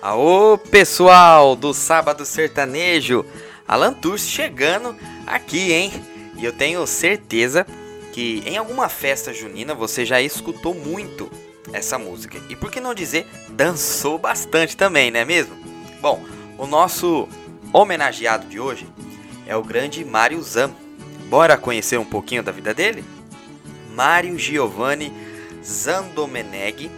Aô pessoal do Sábado Sertanejo, Alan Tours chegando aqui, hein? E eu tenho certeza que em alguma festa junina você já escutou muito essa música. E por que não dizer, dançou bastante também, não é mesmo? Bom, o nosso homenageado de hoje é o grande Mário Zam. Bora conhecer um pouquinho da vida dele? Mário Giovanni Zandomeneghi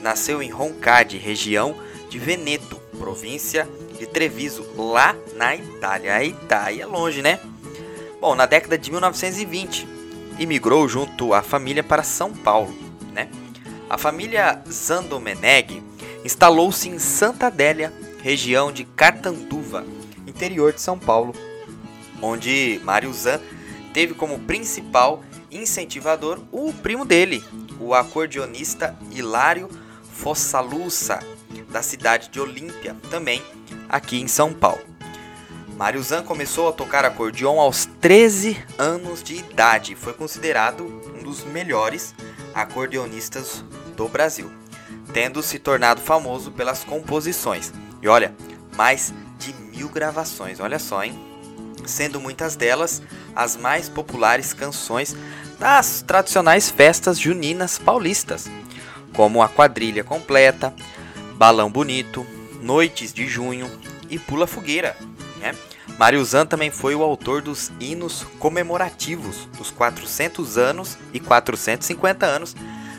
nasceu em Roncade, região de Veneto, província de Treviso, lá na Itália. A Itália é longe, né? Bom, na década de 1920, imigrou junto à família para São Paulo, né? A família Zandomeneghi instalou-se em Santa Adélia, região de Catanduva, interior de São Paulo, onde Mário Zan teve como principal incentivador o primo dele, o acordeonista Hilário Fossalussa, da cidade de Olímpia, também aqui em São Paulo. Mário Zan começou a tocar acordeon aos 13 anos de idade e foi considerado um dos melhores acordeonistas do Brasil, tendo se tornado famoso pelas composições. E olha, mais de mil gravações, olha só, hein? Sendo muitas delas as mais populares canções das tradicionais festas juninas paulistas, como a quadrilha completa, Balão Bonito, Noites de Junho e Pula Fogueira. Né? Zan também foi o autor dos hinos comemorativos dos 400 anos e 450 anos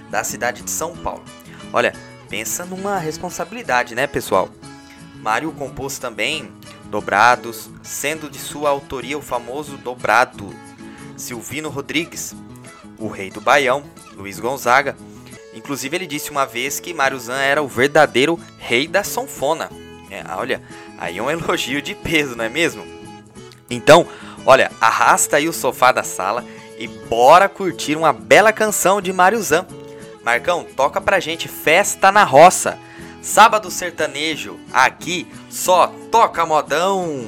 da cidade de São Paulo. Olha, pensa numa responsabilidade, né, pessoal? Mário compôs também dobrados, sendo de sua autoria o famoso dobrado Silvino Rodrigues, o Rei do Baião, Luiz Gonzaga, Inclusive, ele disse uma vez que Mário Zan era o verdadeiro rei da sonfona. É, olha, aí é um elogio de peso, não é mesmo? Então, olha, arrasta aí o sofá da sala e bora curtir uma bela canção de Mário Zan. Marcão, toca pra gente Festa na Roça. Sábado sertanejo, aqui só toca modão.